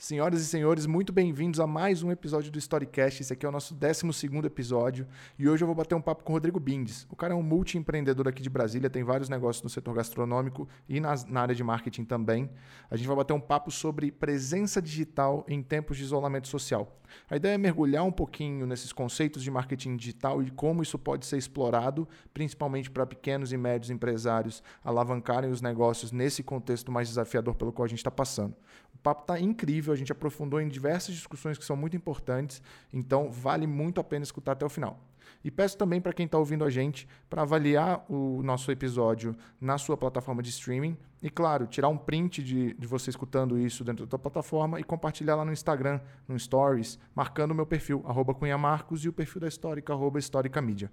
Senhoras e senhores, muito bem-vindos a mais um episódio do Storycast. Esse aqui é o nosso 12 episódio e hoje eu vou bater um papo com o Rodrigo Bindes. O cara é um multi-empreendedor aqui de Brasília, tem vários negócios no setor gastronômico e nas, na área de marketing também. A gente vai bater um papo sobre presença digital em tempos de isolamento social. A ideia é mergulhar um pouquinho nesses conceitos de marketing digital e como isso pode ser explorado, principalmente para pequenos e médios empresários alavancarem os negócios nesse contexto mais desafiador pelo qual a gente está passando. O papo está incrível, a gente aprofundou em diversas discussões que são muito importantes, então vale muito a pena escutar até o final. E peço também para quem está ouvindo a gente para avaliar o nosso episódio na sua plataforma de streaming. E, claro, tirar um print de, de você escutando isso dentro da sua plataforma e compartilhar lá no Instagram, no Stories, marcando o meu perfil, arroba Cunha Marcos, e o perfil da Histórica, arroba Histórica Mídia.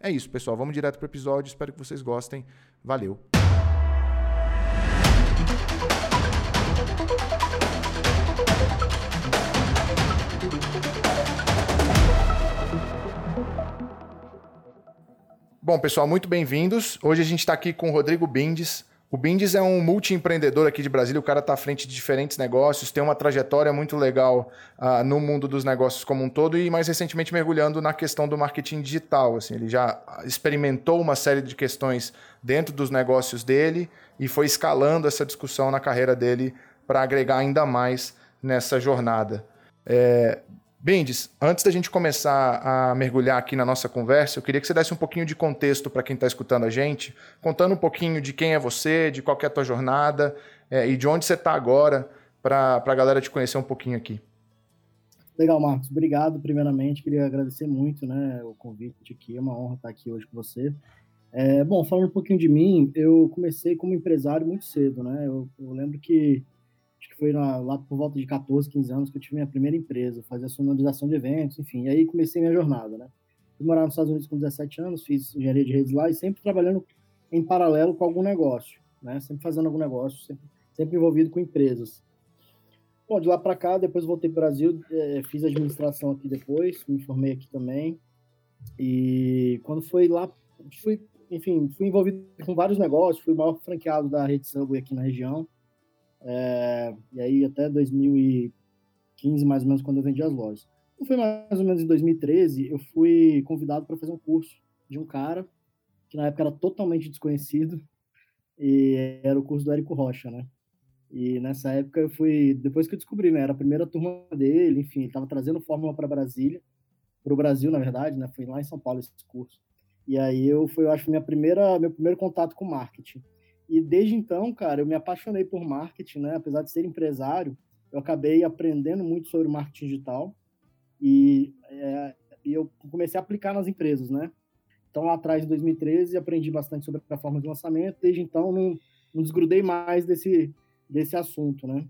É isso, pessoal. Vamos direto para o episódio. Espero que vocês gostem. Valeu! Bom, pessoal, muito bem-vindos. Hoje a gente está aqui com o Rodrigo Bindes. O Bindes é um multi-empreendedor aqui de Brasília. O cara está à frente de diferentes negócios, tem uma trajetória muito legal uh, no mundo dos negócios como um todo e, mais recentemente, mergulhando na questão do marketing digital. Assim, ele já experimentou uma série de questões dentro dos negócios dele e foi escalando essa discussão na carreira dele para agregar ainda mais nessa jornada. É, antes da gente começar a mergulhar aqui na nossa conversa, eu queria que você desse um pouquinho de contexto para quem está escutando a gente, contando um pouquinho de quem é você, de qual é a tua jornada é, e de onde você está agora, para a galera te conhecer um pouquinho aqui. Legal, Marcos. Obrigado, primeiramente. Queria agradecer muito né, o convite aqui. É uma honra estar aqui hoje com você. É, bom, falando um pouquinho de mim, eu comecei como empresário muito cedo. Né? Eu, eu lembro que acho que foi lá, lá, por volta de 14, 15 anos que eu tive minha primeira empresa, fazia sonorização de eventos, enfim, e aí comecei minha jornada, né? Fui morar nos Estados Unidos com 17 anos, fiz engenharia de redes lá e sempre trabalhando em paralelo com algum negócio, né? Sempre fazendo algum negócio, sempre, sempre envolvido com empresas. Bom, de lá para cá, depois voltei para Brasil, é, fiz administração aqui depois, me formei aqui também. E quando foi lá, fui, enfim, fui envolvido com vários negócios, fui o maior franqueado da rede Subway aqui na região. É, e aí até 2015, mais ou menos, quando eu vendi as lojas. Então, foi mais ou menos em 2013, eu fui convidado para fazer um curso de um cara que na época era totalmente desconhecido e era o curso do Érico Rocha, né? E nessa época eu fui, depois que eu descobri, né, era a primeira turma dele, enfim, ele estava trazendo fórmula para Brasília, para o Brasil, na verdade, né? Foi lá em São Paulo esse curso. E aí eu foi, eu acho, minha primeira, meu primeiro contato com marketing. E desde então, cara, eu me apaixonei por marketing, né? Apesar de ser empresário, eu acabei aprendendo muito sobre marketing digital e, é, e eu comecei a aplicar nas empresas, né? Então, lá atrás, em 2013, aprendi bastante sobre a forma de lançamento. Desde então, não, não desgrudei mais desse, desse assunto, né?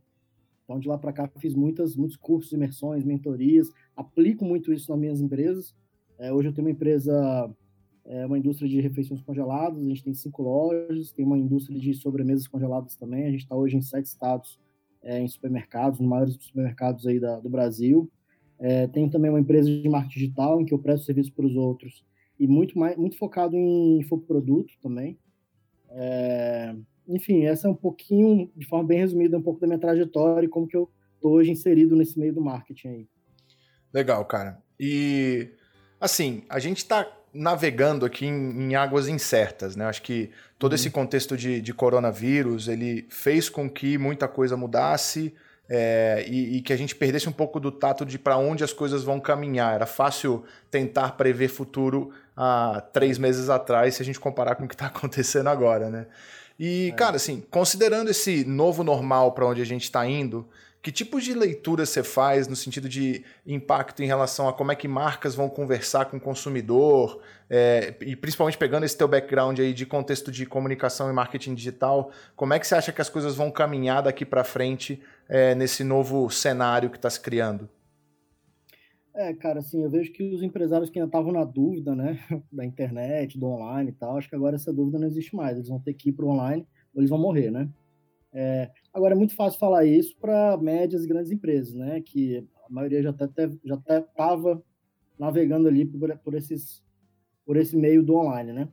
Então, de lá para cá, fiz muitas, muitos cursos, imersões, mentorias. Aplico muito isso nas minhas empresas. É, hoje eu tenho uma empresa é uma indústria de refeições congeladas, a gente tem cinco lojas, tem uma indústria de sobremesas congeladas também, a gente está hoje em sete estados é, em supermercados, nos maiores supermercados aí da, do Brasil. É, tem também uma empresa de marketing digital, em que eu presto serviço para os outros, e muito, mais, muito focado em infoproduto também. É, enfim, essa é um pouquinho, de forma bem resumida, um pouco da minha trajetória e como que eu estou hoje inserido nesse meio do marketing aí. Legal, cara. E, assim, a gente está navegando aqui em, em, águas incertas, né? Acho que todo uhum. esse contexto de, de, coronavírus ele fez com que muita coisa mudasse é, e, e, que a gente perdesse um pouco do tato de para onde as coisas vão caminhar. Era fácil tentar prever futuro há três meses atrás, se a gente comparar com o que está acontecendo agora, né? E, é. cara, assim, considerando esse novo normal para onde a gente está indo, que tipo de leitura você faz no sentido de impacto em relação a como é que marcas vão conversar com o consumidor, é, e principalmente pegando esse teu background aí de contexto de comunicação e marketing digital, como é que você acha que as coisas vão caminhar daqui para frente é, nesse novo cenário que está se criando? É, cara, assim, eu vejo que os empresários que ainda estavam na dúvida, né, da internet, do online e tal, acho que agora essa dúvida não existe mais. Eles vão ter que ir para o online ou eles vão morrer, né? É, agora, é muito fácil falar isso para médias e grandes empresas, né? Que a maioria já até já estava navegando ali por, por, esses, por esse meio do online, né?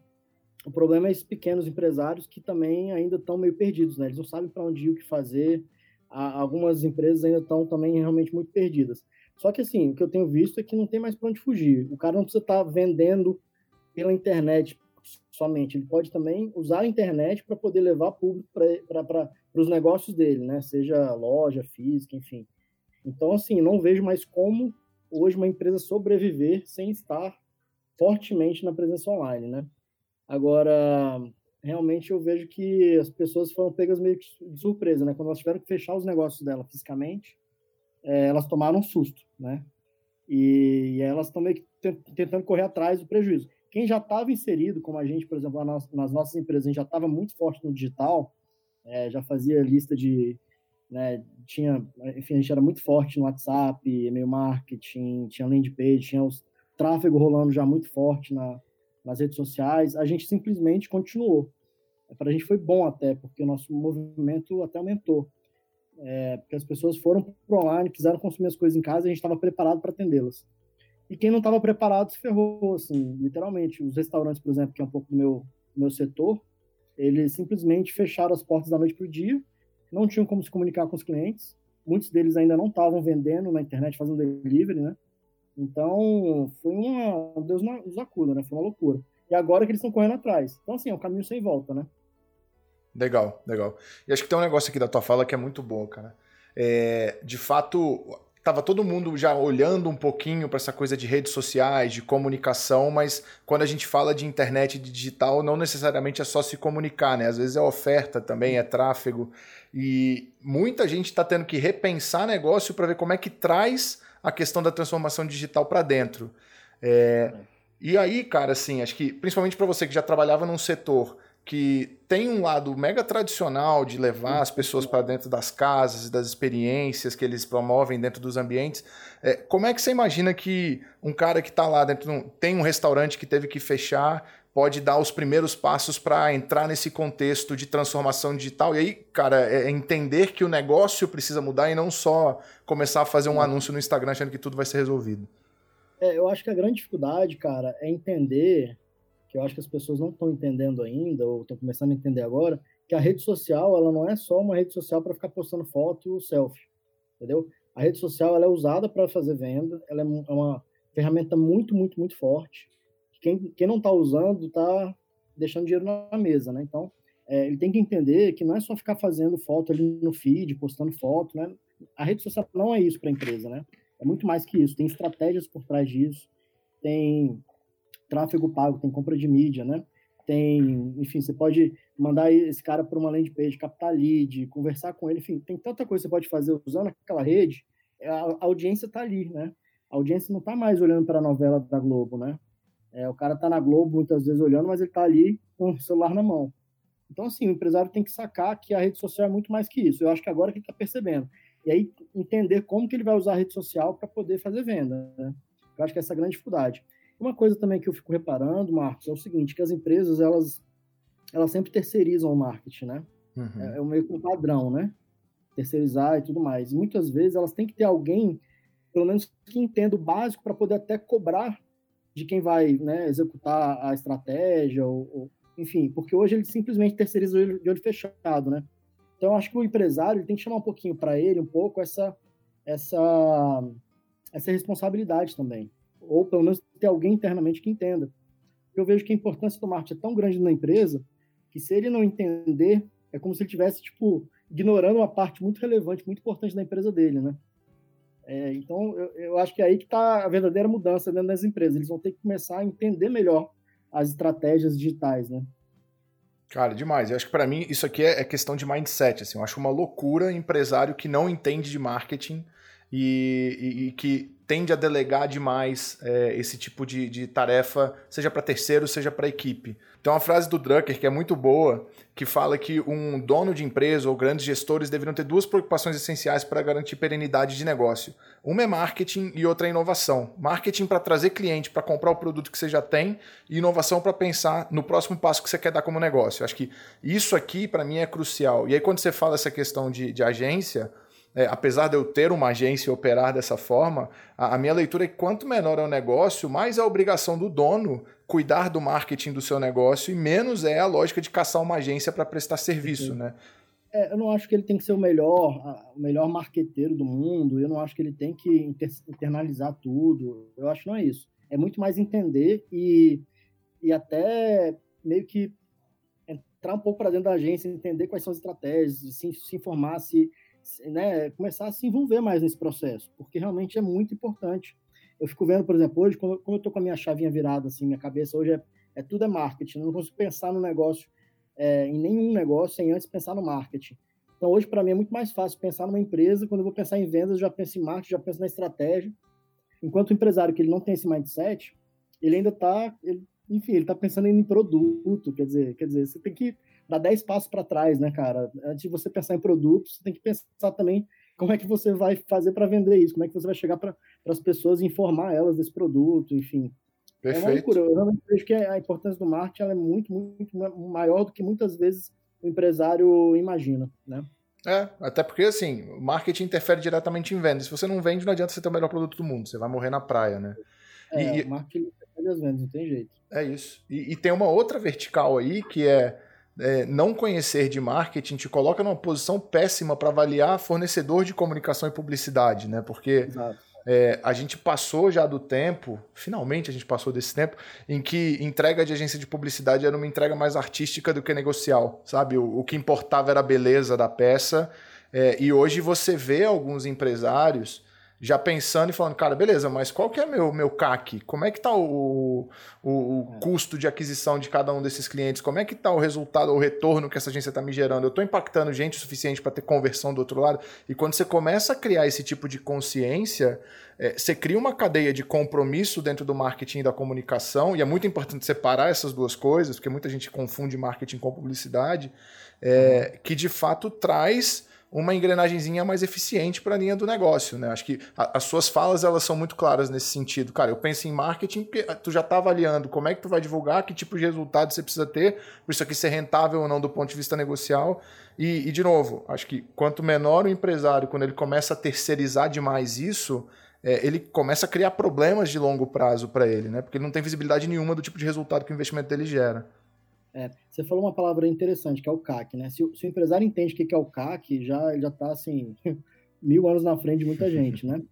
O problema é esses pequenos empresários que também ainda estão meio perdidos, né? Eles não sabem para onde ir, o que fazer. algumas empresas ainda estão também realmente muito perdidas. Só que assim, o que eu tenho visto é que não tem mais para onde fugir. O cara não precisa estar tá vendendo pela internet somente, ele pode também usar a internet para poder levar público para os negócios dele, né? Seja loja física, enfim. Então, assim, não vejo mais como hoje uma empresa sobreviver sem estar fortemente na presença online, né? Agora, realmente eu vejo que as pessoas foram pegas meio de surpresa, né? Quando elas tiveram que fechar os negócios dela fisicamente, é, elas tomaram um susto, né? E, e elas estão meio que tentando correr atrás do prejuízo. Quem já estava inserido, como a gente, por exemplo, nas, nas nossas empresas, a gente já estava muito forte no digital, é, já fazia lista de, né, tinha, enfim, a gente era muito forte no WhatsApp, e-mail marketing, tinha landing page, tinha o tráfego rolando já muito forte na, nas redes sociais, a gente simplesmente continuou. Para a gente foi bom até, porque o nosso movimento até aumentou. É, porque as pessoas foram para online, quiseram consumir as coisas em casa e a gente estava preparado para atendê-las. E quem não estava preparado se ferrou, assim, literalmente. Os restaurantes, por exemplo, que é um pouco do meu, meu setor, eles simplesmente fecharam as portas da noite para o dia não tinham como se comunicar com os clientes. Muitos deles ainda não estavam vendendo na internet, fazendo delivery, né? Então, foi uma. Deus nos acuda, né? Foi uma loucura. E agora que eles estão correndo atrás. Então, assim, é um caminho sem volta, né? Legal, legal. E acho que tem um negócio aqui da tua fala que é muito bom, cara. É, de fato, tava todo mundo já olhando um pouquinho para essa coisa de redes sociais, de comunicação, mas quando a gente fala de internet e de digital, não necessariamente é só se comunicar, né? Às vezes é oferta também, é tráfego. E muita gente está tendo que repensar negócio para ver como é que traz a questão da transformação digital para dentro. É, e aí, cara, assim, acho que principalmente para você que já trabalhava num setor que tem um lado mega tradicional de levar as pessoas para dentro das casas e das experiências que eles promovem dentro dos ambientes. É, como é que você imagina que um cara que está lá dentro, tem um restaurante que teve que fechar, pode dar os primeiros passos para entrar nesse contexto de transformação digital? E aí, cara, é, é entender que o negócio precisa mudar e não só começar a fazer um anúncio no Instagram achando que tudo vai ser resolvido. É, eu acho que a grande dificuldade, cara, é entender que eu acho que as pessoas não estão entendendo ainda, ou estão começando a entender agora, que a rede social, ela não é só uma rede social para ficar postando foto selfie, entendeu? A rede social, ela é usada para fazer venda, ela é, é uma ferramenta muito, muito, muito forte. Quem, quem não está usando, está deixando dinheiro na mesa, né? Então, é, ele tem que entender que não é só ficar fazendo foto ali no feed, postando foto, né? A rede social não é isso para a empresa, né? É muito mais que isso. Tem estratégias por trás disso, tem tráfego pago, tem compra de mídia, né? Tem, enfim, você pode mandar esse cara para uma landing page, captar lead, conversar com ele, enfim, tem tanta coisa que você pode fazer usando aquela rede, a, a audiência está ali, né? A audiência não está mais olhando para a novela da Globo, né? É, o cara está na Globo muitas vezes olhando, mas ele está ali com o celular na mão. Então, assim, o empresário tem que sacar que a rede social é muito mais que isso. Eu acho que agora que ele está percebendo. E aí, entender como que ele vai usar a rede social para poder fazer venda. Né? Eu acho que essa é a grande dificuldade. Uma coisa também que eu fico reparando, Marcos, é o seguinte, que as empresas, elas, elas sempre terceirizam o marketing, né? Uhum. É, é meio que um padrão, né? Terceirizar e tudo mais. E muitas vezes elas têm que ter alguém, pelo menos que entenda o básico, para poder até cobrar de quem vai né, executar a estratégia, ou, ou, enfim, porque hoje ele simplesmente terceiriza de olho fechado, né? Então, acho que o empresário tem que chamar um pouquinho para ele, um pouco, essa, essa, essa responsabilidade também ou pelo menos ter alguém internamente que entenda. Eu vejo que a importância do marketing é tão grande na empresa que se ele não entender, é como se ele estivesse, tipo, ignorando uma parte muito relevante, muito importante da empresa dele, né? É, então, eu, eu, acho que é aí que está a verdadeira mudança dentro das empresas. Eles vão ter que começar a entender melhor as estratégias digitais, né? Cara, demais. Eu acho que para mim isso aqui é, é, questão de mindset. Assim, eu acho uma loucura empresário que não entende de marketing e, e, e que tende a delegar demais é, esse tipo de, de tarefa, seja para terceiro, seja para equipe. Tem uma frase do Drucker que é muito boa, que fala que um dono de empresa ou grandes gestores deveriam ter duas preocupações essenciais para garantir perenidade de negócio. Uma é marketing e outra é inovação. Marketing para trazer cliente para comprar o produto que você já tem e inovação para pensar no próximo passo que você quer dar como negócio. acho que isso aqui, para mim, é crucial. E aí, quando você fala essa questão de, de agência, é, apesar de eu ter uma agência e operar dessa forma, a, a, minha leitura é que quanto menor é o negócio, mais é a obrigação do dono cuidar do marketing do seu negócio e menos é a lógica de caçar uma agência para prestar serviço, né? É, eu não acho que ele tem que ser o melhor, o melhor marqueteiro do mundo. Eu não acho que ele tem que internalizar tudo. Eu acho que não é isso. É muito mais entender e, e até meio que entrar um pouco para dentro da agência, entender quais são as estratégias, se, se informar, se, né, começar a se envolver mais nesse processo, porque realmente é muito importante. Eu fico vendo, por exemplo, hoje, como, eu estou com a minha chavinha virada, assim, minha cabeça hoje é, é tudo é marketing, eu não consigo pensar no negócio, é, em nenhum negócio, sem antes pensar no marketing. Então, hoje, para mim, é muito mais fácil pensar numa empresa, quando eu vou pensar em vendas, já penso em marketing, já penso na estratégia. Enquanto o empresário que ele não tem esse mindset, ele ainda está, enfim, ele está pensando em produto, quer dizer, quer dizer, você tem que dar 10 passos para trás, né, cara? Antes de você pensar em produto, você tem que pensar também como é que você vai fazer para vender isso, como é que você vai chegar para as pessoas e informar elas desse produto, enfim. Perfeito. É uma loucura. Eu realmente vejo que a importância do marketing é muito, muito maior do que muitas vezes o empresário imagina, né? É, até porque assim, o marketing interfere diretamente em vendas. Se você não vende, não adianta você ter o melhor produto do mundo, você vai morrer na praia, né? É, e, o marketing interfere as vendas, não tem jeito. É isso. E, e tem uma outra vertical aí que é é, não conhecer de marketing te coloca numa posição péssima para avaliar fornecedor de comunicação e publicidade, né? Porque é, a gente passou já do tempo, finalmente a gente passou desse tempo, em que entrega de agência de publicidade era uma entrega mais artística do que negocial, sabe? O, o que importava era a beleza da peça. É, e hoje você vê alguns empresários já pensando e falando, cara, beleza, mas qual que é meu meu CAC? Como é que tá o, o, o é. custo de aquisição de cada um desses clientes? Como é que tá o resultado, o retorno que essa agência está me gerando? Eu estou impactando gente o suficiente para ter conversão do outro lado? E quando você começa a criar esse tipo de consciência, é, você cria uma cadeia de compromisso dentro do marketing e da comunicação, e é muito importante separar essas duas coisas, porque muita gente confunde marketing com publicidade, é, uhum. que de fato traz uma engrenagemzinha mais eficiente para a linha do negócio, né? Acho que a, as suas falas elas são muito claras nesse sentido. Cara, eu penso em marketing porque tu já está avaliando como é que tu vai divulgar, que tipo de resultado você precisa ter, por isso aqui ser rentável ou não do ponto de vista negocial. E, e, de novo, acho que quanto menor o empresário, quando ele começa a terceirizar demais isso, é, ele começa a criar problemas de longo prazo para ele, né? Porque ele não tem visibilidade nenhuma do tipo de resultado que o investimento dele gera. É, você falou uma palavra interessante, que é o CAC, né? Se, se o empresário entende o que é o CAC, já já está assim mil anos na frente de muita gente, né?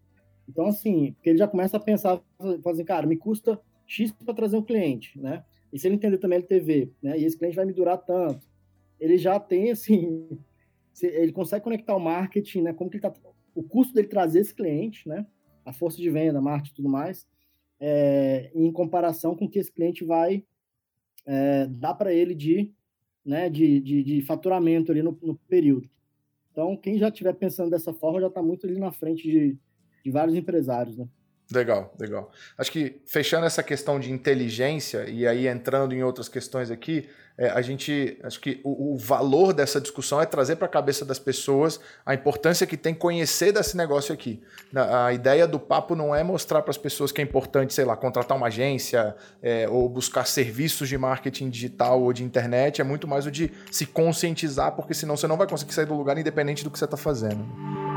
Então assim, porque ele já começa a pensar, assim, cara, me custa X para trazer um cliente, né? E se ele entender também LTV, né? E esse cliente vai me durar tanto, ele já tem assim, ele consegue conectar o marketing, né? Como que tá, o custo dele trazer esse cliente, né? A força de venda, marketing tudo mais, é, em comparação com o que esse cliente vai é, dá para ele de, né, de, de, de, faturamento ali no, no, período. Então, quem já estiver pensando dessa forma já está muito ali na frente de, de vários empresários, né? Legal, legal. Acho que fechando essa questão de inteligência e aí entrando em outras questões aqui, é, a gente acho que o, o, valor dessa discussão é trazer para a cabeça das pessoas a importância que tem conhecer desse negócio aqui. A, ideia do papo não é mostrar para as pessoas que é importante, sei lá, contratar uma agência é, ou buscar serviços de marketing digital ou de internet, é muito mais o de se conscientizar, porque senão você não vai conseguir sair do lugar independente do que você está fazendo.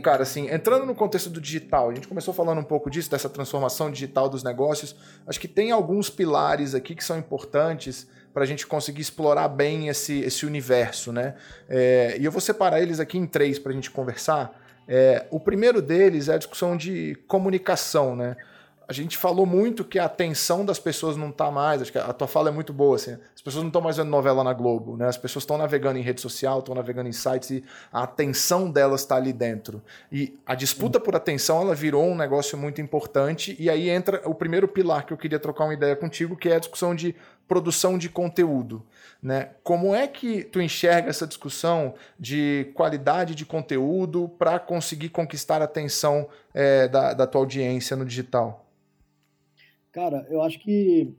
Cara, assim, entrando no contexto do digital, a gente começou falando um pouco disso, dessa transformação digital dos negócios. Acho que tem alguns pilares aqui que são importantes para a gente conseguir explorar bem esse, esse universo, né? É, e eu vou separar eles aqui em três para a gente conversar. É, o primeiro deles é a discussão de comunicação, né? A gente falou muito que a atenção das pessoas não está mais. Acho que a tua fala é muito boa. Assim, as pessoas não estão mais vendo novela na Globo, né? As pessoas estão navegando em rede social, estão navegando em sites e a atenção delas está ali dentro. E a disputa por atenção ela virou um negócio muito importante. E aí entra o primeiro pilar que eu queria trocar uma ideia contigo, que é a discussão de produção de conteúdo. Né? Como é que tu enxerga essa discussão de qualidade de conteúdo para conseguir conquistar a atenção é, da, da tua audiência no digital? Cara, eu acho que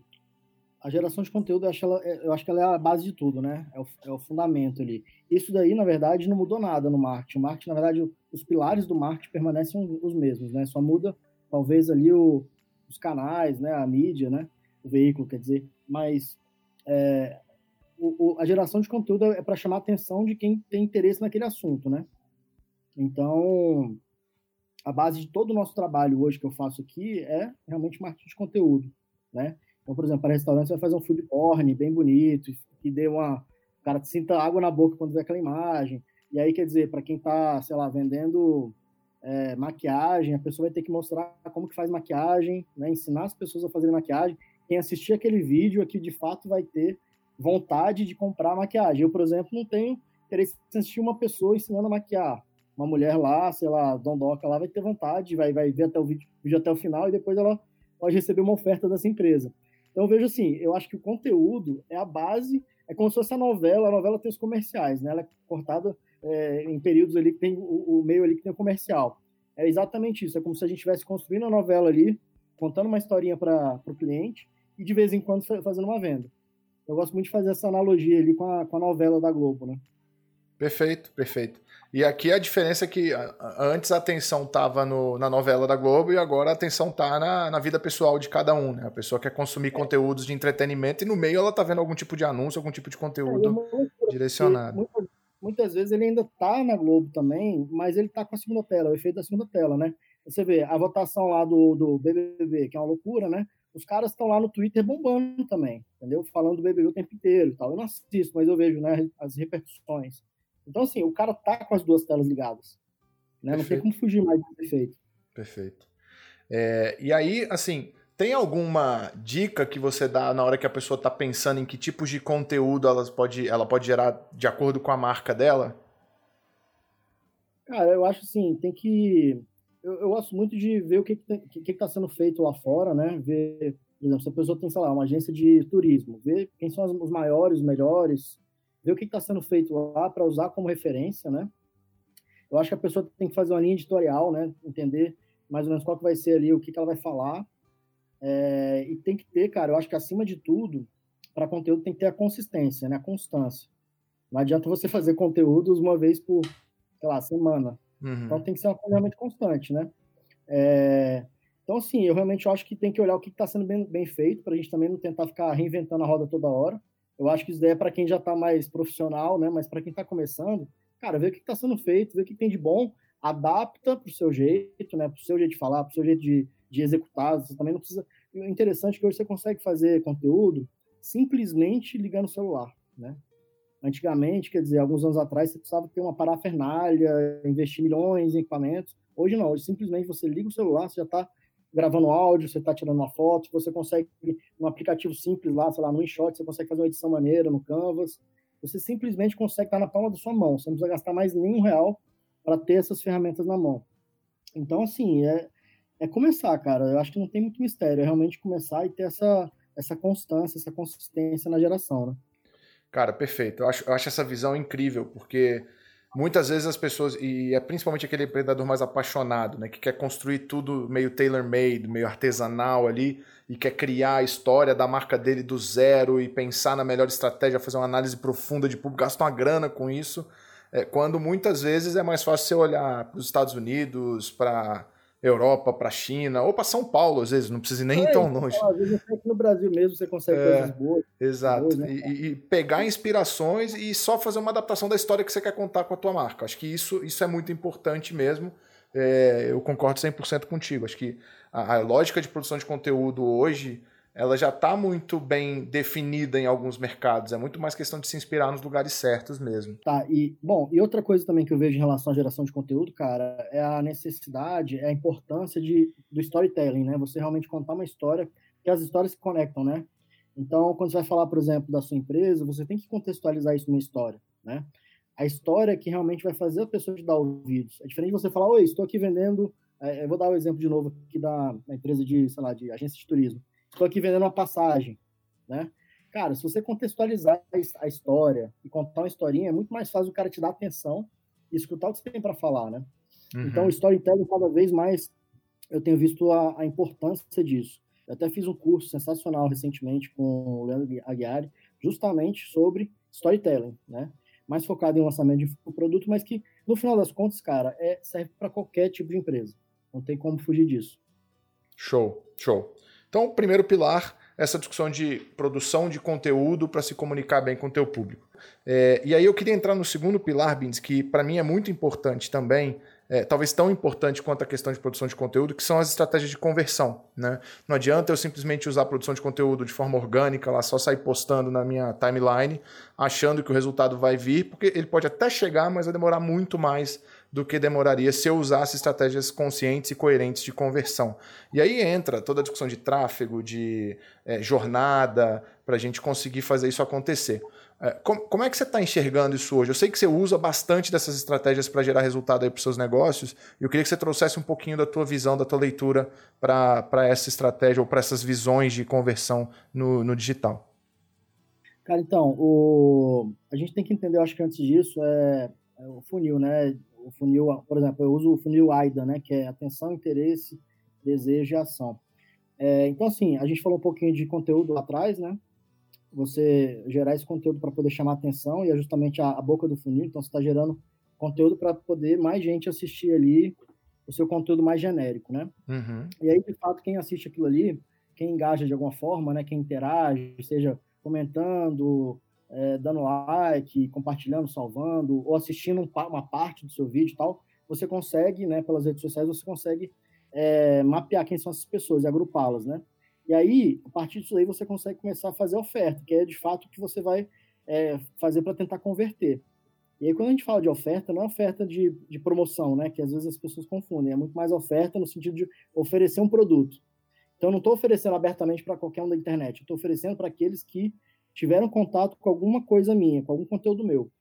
a geração de conteúdo, eu acho, ela, é, eu acho que ela é a base de tudo, né? É o, é o, fundamento ali. Isso daí, na verdade, não mudou nada no marketing. O marketing, na verdade, os pilares do marketing permanecem os mesmos, né? Só muda, talvez, ali o, os canais, né? A mídia, né? O veículo, quer dizer. Mas, é, o, a geração de conteúdo é para chamar a atenção de quem tem interesse naquele assunto, né? Então, a base de todo o nosso trabalho hoje que eu faço aqui é realmente marketing de conteúdo, né? Então, por exemplo, para restaurante você vai fazer um food porn bem bonito, que dê uma... O cara sinta água na boca quando vê aquela imagem. E aí, quer dizer, para quem está, sei lá, vendendo é, maquiagem, a pessoa vai ter que mostrar como que faz maquiagem, né? ensinar as pessoas a fazerem maquiagem. Quem assistir aquele vídeo aqui, de fato, vai ter vontade de comprar maquiagem. Eu, por exemplo, não tenho interesse em assistir uma pessoa ensinando a maquiar. Uma mulher lá, sei lá, dondoca lá, vai ter vontade, vai, vai ver até o vídeo, vídeo até o final e depois ela pode receber uma oferta dessa empresa. Então, vejo assim, eu acho que o conteúdo é a base, é como se fosse a novela, a novela tem os comerciais, né? Ela é cortada é, em períodos ali que tem o, o, meio ali que tem o comercial. É exatamente isso, é como se a gente estivesse construindo a novela ali, contando uma historinha para o cliente e de vez em quando fazendo uma venda. Eu gosto muito de fazer essa analogia ali com a, com a novela da Globo, né? Perfeito, perfeito. E aqui a diferença é que antes a atenção estava na novela da Globo e agora a atenção está na, na vida pessoal de cada um. Né? A pessoa quer consumir conteúdos de entretenimento e no meio ela está vendo algum tipo de anúncio, algum tipo de conteúdo é, direcionado. Muitas, muitas, vezes ele ainda está na Globo também, mas ele está com a segunda tela, o efeito da segunda tela, né? Você vê a votação lá do, do BBB, que é uma loucura, né? Os caras estão lá no Twitter bombando também, entendeu? Falando do BBB o tempo inteiro e tal. Eu não assisto, mas eu vejo né, as repercussões. Então, assim, o cara tá com as duas telas ligadas. Né? Não tem como fugir mais desse efeito. Perfeito. É, e aí, assim, tem alguma dica que você dá na hora que a pessoa está pensando em que tipos de conteúdo ela pode, ela pode gerar de acordo com a marca dela? Cara, eu acho assim, tem que. Eu, eu gosto muito de ver o que está que, que, que tá sendo feito lá fora, né? Ver, por exemplo, se a pessoa tem, sei lá, uma agência de turismo, ver quem são os maiores, os melhores, ver o que está sendo feito lá para usar como referência, né? Eu acho que a pessoa tem que fazer uma linha editorial, né? Entender mais ou menos qual que vai ser ali, o que, que ela vai falar. É, e tem que ter, cara, eu acho que acima de tudo, para conteúdo tem que ter a consistência, né? A constância. Não adianta você fazer conteúdos uma vez por, sei lá, semana. Uhum. Então tem que ser uma coisa realmente constante, né? É, então, assim, eu realmente acho que tem que olhar o que está sendo bem, bem feito, para a gente também não tentar ficar reinventando a roda toda hora. Eu acho que isso daí é para quem já está mais profissional, né? Mas para quem está começando, cara, vê o que está sendo feito, vê o que tem de bom, adapta para o seu jeito, né? Para o seu jeito de falar, para o seu jeito de, de executar. Você também não precisa. O interessante é que hoje você consegue fazer conteúdo simplesmente ligando o celular, né? Antigamente, quer dizer, alguns anos atrás, você precisava ter uma parafernália, investir milhões em equipamentos. Hoje não, hoje simplesmente você liga o celular, você já está gravando áudio, você está tirando uma foto, você consegue, um aplicativo simples lá, sei lá, no InShot, você consegue fazer uma edição maneira no Canvas, você simplesmente consegue estar na palma da sua mão, você não precisa gastar mais nenhum real para ter essas ferramentas na mão. Então, assim, é, é começar, cara, eu acho que não tem muito mistério, é realmente começar e ter essa, essa constância, essa consistência na geração, né? Cara, perfeito, eu acho, eu acho essa visão incrível, porque muitas vezes as pessoas, e é principalmente aquele empreendedor mais apaixonado, né, que quer construir tudo meio tailor-made, meio artesanal ali, e quer criar a história da marca dele do zero e pensar na melhor estratégia, fazer uma análise profunda de público, gasta uma grana com isso, é, quando muitas vezes é mais fácil você olhar para os Estados Unidos, para Europa, para China, ou para São Paulo, às vezes, não precisa nem é, ir tão longe. Às vezes aqui no Brasil mesmo você consegue é, coisas boas. Exato. Boas, né? e, e, pegar inspirações e só fazer uma adaptação da história que você quer contar com a tua marca. Acho que isso, isso é muito importante mesmo. É, eu concordo 100% contigo. Acho que a, a lógica de produção de conteúdo hoje ela já está muito bem definida em alguns mercados. É muito mais questão de se inspirar nos lugares certos mesmo. Tá, e bom, e outra coisa também que eu vejo em relação à geração de conteúdo, cara, é a necessidade, é a importância de, do storytelling, né? Você realmente contar uma história, que as histórias se conectam, né? Então, quando você vai falar, por exemplo, da sua empresa, você tem que contextualizar isso numa história, né? A história que realmente vai fazer a pessoa te dar ouvidos. É diferente de você falar, oi, estou aqui vendendo. É, eu vou dar o um exemplo de novo aqui da, da empresa de, sei lá, de agência de turismo estou aqui vendendo uma passagem, né? Cara, se você contextualizar a história e contar uma historinha, é muito mais fácil o cara te dar atenção e escutar o que você tem para falar, né? Uhum. Então, o storytelling, cada vez mais, eu tenho visto a, a, importância disso. Eu até fiz um curso sensacional recentemente com o Leandro Aguiar, justamente sobre storytelling, né? Mais focado em lançamento de produto, mas que, no final das contas, cara, é, serve para qualquer tipo de empresa. Não tem como fugir disso. Show, show. Então, primeiro pilar essa discussão de produção de conteúdo para se comunicar bem com o teu público. É, e aí eu queria entrar no segundo pilar, Bins, que para mim é muito importante também, é, talvez tão importante quanto a questão de produção de conteúdo, que são as estratégias de conversão. Né? Não adianta eu simplesmente usar a produção de conteúdo de forma orgânica, lá só sair postando na minha timeline, achando que o resultado vai vir, porque ele pode até chegar, mas vai demorar muito mais do que demoraria se eu usasse estratégias conscientes e coerentes de conversão. E aí entra toda a discussão de tráfego, de é, jornada, para a gente conseguir fazer isso acontecer. É, como, é que você está enxergando isso hoje? Eu sei que você usa bastante dessas estratégias para gerar resultado para os seus negócios, e eu queria que você trouxesse um pouquinho da tua visão, da tua leitura para essa estratégia ou para essas visões de conversão no, no digital. Cara, então, o... a gente tem que entender, eu acho que antes disso, é, é o funil, né? O funil, por exemplo, eu uso o funil AIDA, né? Que é atenção, interesse, desejo e ação. É, então, assim, a gente falou um pouquinho de conteúdo lá atrás, né? você gerar esse conteúdo para poder chamar atenção e é justamente a, a boca do funil. Então, você está gerando conteúdo para poder mais gente assistir ali o seu conteúdo mais genérico, né? Uhum. E aí, de fato, quem assiste aquilo ali, quem engaja de alguma forma, né? Quem interage, seja comentando, é, dando like, compartilhando, salvando, ou assistindo um, uma parte do seu vídeo e tal, você consegue, né? Pelas redes sociais, você consegue é, mapear quem são essas pessoas e agrupá-las, né? E aí, a partir disso aí, você consegue começar a fazer oferta, que é de fato o que você vai é, fazer para tentar converter. E aí, quando a gente fala de oferta, não é oferta de, de promoção, né? Que às vezes as pessoas confundem. É muito mais oferta no sentido de oferecer um produto. Então, eu não estou oferecendo abertamente para qualquer um da internet. Estou oferecendo para aqueles que tiveram contato com alguma coisa minha, com algum conteúdo meu.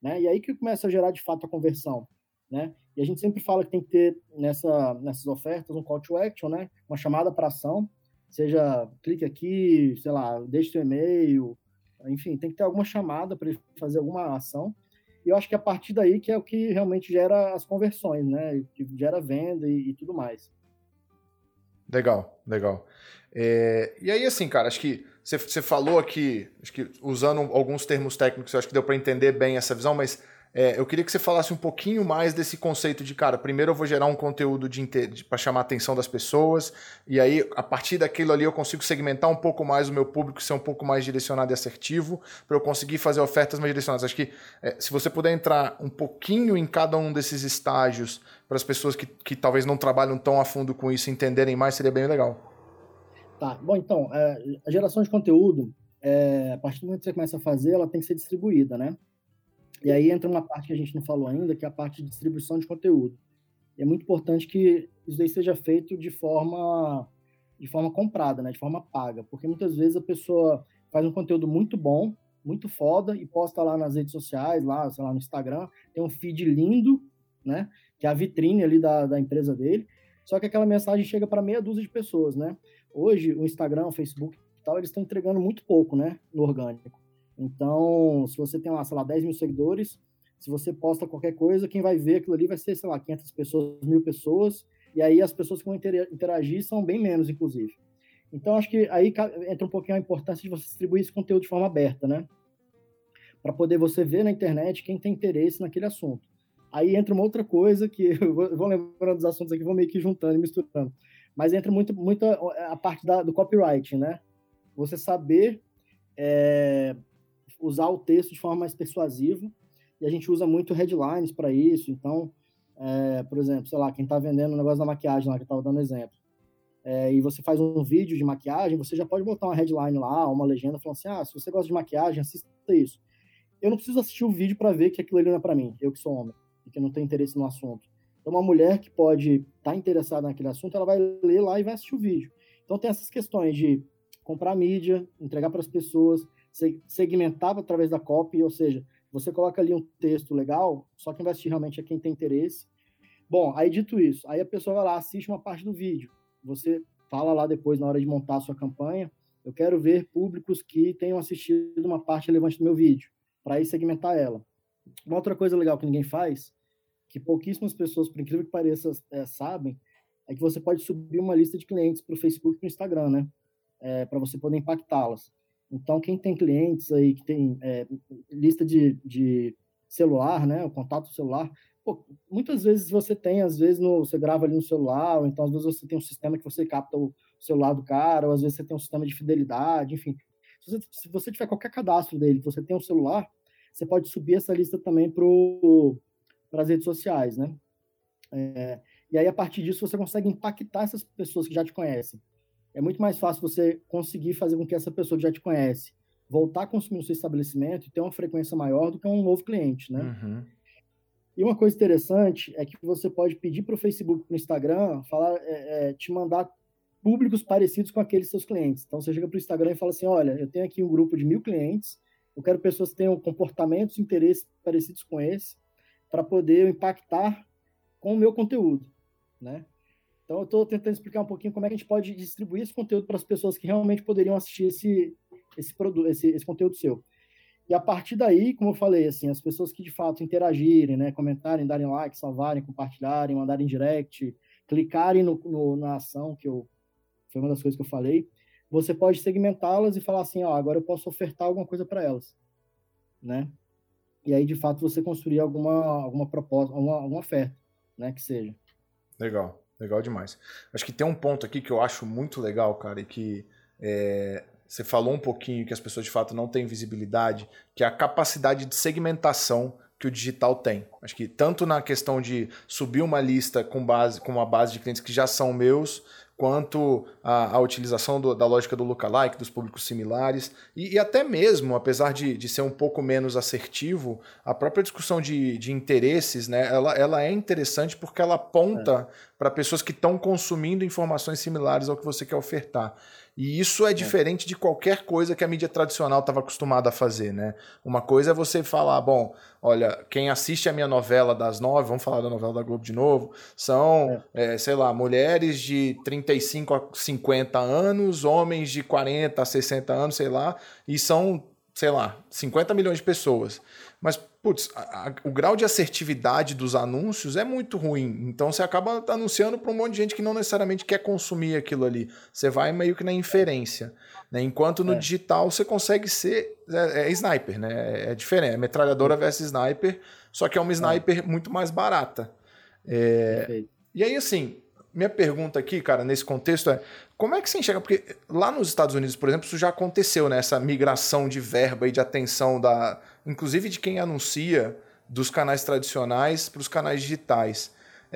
Né? E aí que começa a gerar, de fato, a conversão. Né? E a gente sempre fala que tem que ter nessa, nessas ofertas um call to action, né? uma chamada para ação, seja clique aqui, sei lá, deixe seu e-mail, enfim, tem que ter alguma chamada para ele fazer alguma ação. E eu acho que é a partir daí que é o que realmente gera as conversões, né? Que gera venda e, e tudo mais. Legal, legal. É, e aí, assim, cara, acho que você falou aqui, acho que usando alguns termos técnicos, acho que deu para entender bem essa visão, mas é, eu queria que você falasse um pouquinho mais desse conceito de, cara, primeiro eu vou gerar um conteúdo de, de para chamar a atenção das pessoas, e aí, a partir daquilo ali, eu consigo segmentar um pouco mais o meu público, ser um pouco mais direcionado e assertivo, para eu conseguir fazer ofertas mais direcionadas. Acho que é, se você puder entrar um pouquinho em cada um desses estágios, para as pessoas que, que talvez não trabalham tão a fundo com isso entenderem mais, seria bem legal. Tá, bom, então, é, a geração de conteúdo, é, a partir do momento que você começa a fazer, ela tem que ser distribuída, né? E aí entra uma parte que a gente não falou ainda, que é a parte de distribuição de conteúdo. E é muito importante que isso daí seja feito de forma de forma comprada, né, de forma paga, porque muitas vezes a pessoa faz um conteúdo muito bom, muito foda e posta lá nas redes sociais, lá, sei lá, no Instagram, tem um feed lindo, né, que é a vitrine ali da, da empresa dele, só que aquela mensagem chega para meia dúzia de pessoas, né? Hoje o Instagram, o Facebook e tal, eles estão entregando muito pouco, né, no orgânico. Então, se você tem lá, sei lá, 10 mil seguidores, se você posta qualquer coisa, quem vai ver aquilo ali vai ser, sei lá, 500 pessoas, mil pessoas, e aí as pessoas que vão interagir são bem menos, inclusive. Então, acho que aí entra um pouquinho a importância de você distribuir esse conteúdo de forma aberta, né? Para poder você ver na internet quem tem interesse naquele assunto. Aí entra uma outra coisa que eu vou, lembrando dos assuntos aqui, vou meio que juntando e misturando. Mas entra muito, muito a, parte da, do copyright, né? Você saber é, usar o texto de forma mais persuasiva, e a gente usa muito headlines para isso. Então, é, por exemplo, sei lá, quem está vendendo o negócio da maquiagem lá, que eu estava dando exemplo, é, e você faz um vídeo de maquiagem, você já pode botar uma headline lá, uma legenda, falando assim: ah, se você gosta de maquiagem, assista isso. Eu não preciso assistir o vídeo para ver que aquilo ali não é para mim, eu que sou homem, e que não tenho interesse no assunto. Então, uma mulher que pode estar tá interessada naquele assunto, ela vai ler lá e vai assistir o vídeo. Então, tem essas questões de comprar mídia, entregar para as pessoas, segmentava através da copy, ou seja, você coloca ali um texto legal, só quem vai assistir realmente é quem tem interesse. Bom, aí dito isso, aí a pessoa vai lá, assiste uma parte do vídeo. Você fala lá depois, na hora de montar a sua campanha, eu quero ver públicos que tenham assistido uma parte relevante do meu vídeo, para aí segmentar ela. Uma outra coisa legal que ninguém faz, que pouquíssimas pessoas, por incrível que pareça, é, sabem, é que você pode subir uma lista de clientes para o Facebook e para o Instagram, né? É, para você poder impactá-las. Então, quem tem clientes aí que tem é, lista de, de celular, né, o contato celular, pô, muitas vezes você tem, às vezes no, você grava ali no celular, ou então às vezes você tem um sistema que você capta o celular do cara, ou às vezes você tem um sistema de fidelidade, enfim. Se você, se você tiver qualquer cadastro dele, você tem um celular, você pode subir essa lista também para as redes sociais, né? É, e aí, a partir disso, você consegue impactar essas pessoas que já te conhecem. É muito mais fácil você conseguir fazer com que essa pessoa que já te conhece voltar a consumir no seu estabelecimento e ter uma frequência maior do que um novo cliente, né? Uhum. E uma coisa interessante é que você pode pedir para o Facebook, para o Instagram, falar, é, é, te mandar públicos parecidos com aqueles seus clientes. Então você chega para o Instagram e fala assim: olha, eu tenho aqui um grupo de mil clientes, eu quero pessoas que tenham comportamentos, interesses parecidos com esse, para poder impactar com o meu conteúdo, né? Então eu estou tentando explicar um pouquinho como é que a gente pode distribuir esse conteúdo para as pessoas que realmente poderiam assistir esse, esse produto, esse, esse conteúdo seu. E a partir daí, como eu falei, assim, as pessoas que de fato interagirem, né, comentarem, darem like, salvarem, compartilharem, mandarem direct, clicarem no, no, na ação, que eu, foi uma das coisas que eu falei, você pode segmentá-las e falar assim, ó, agora eu posso ofertar alguma coisa para elas, né? E aí, de fato, você construir alguma, alguma proposta, alguma, alguma oferta, né, que seja. Legal, legal demais. Acho que tem um ponto aqui que eu acho muito legal, cara, e que é, você falou um pouquinho que as pessoas de fato não têm visibilidade, que é a capacidade de segmentação que o digital tem. Acho que tanto na questão de subir uma lista com base com uma base de clientes que já são meus, quanto a utilização do, da lógica do lookalike, dos públicos similares, e, e até mesmo, apesar de, de, ser um pouco menos assertivo, a própria discussão de, de interesses, né, ela, ela é interessante porque ela aponta é. para pessoas que estão consumindo informações similares ao que você quer ofertar. E isso é, é diferente de qualquer coisa que a mídia tradicional estava acostumada a fazer, né? Uma coisa é você falar, bom, olha, quem assiste a minha novela das nove, vamos falar da novela da Globo de novo, são, é. É, sei lá, mulheres de 35 a 50 anos, homens de 40 a 60 anos, sei lá, e são, sei lá, 50 milhões de pessoas. Mas, putz, a, a, o grau de assertividade dos anúncios é muito ruim. Então você acaba anunciando para um monte de gente que não necessariamente quer consumir aquilo ali. Você vai meio que na inferência. Né? Enquanto no é. digital você consegue ser. É, é, sniper, né? É diferente. É metralhadora versus sniper, só que é uma é. sniper muito mais barata. É, e aí, assim, minha pergunta aqui, cara, nesse contexto é: como é que você enxerga? Porque lá nos Estados Unidos, por exemplo, isso já aconteceu, né? Essa migração de verba e de atenção da, inclusive de quem anuncia dos canais tradicionais para os canais digitais.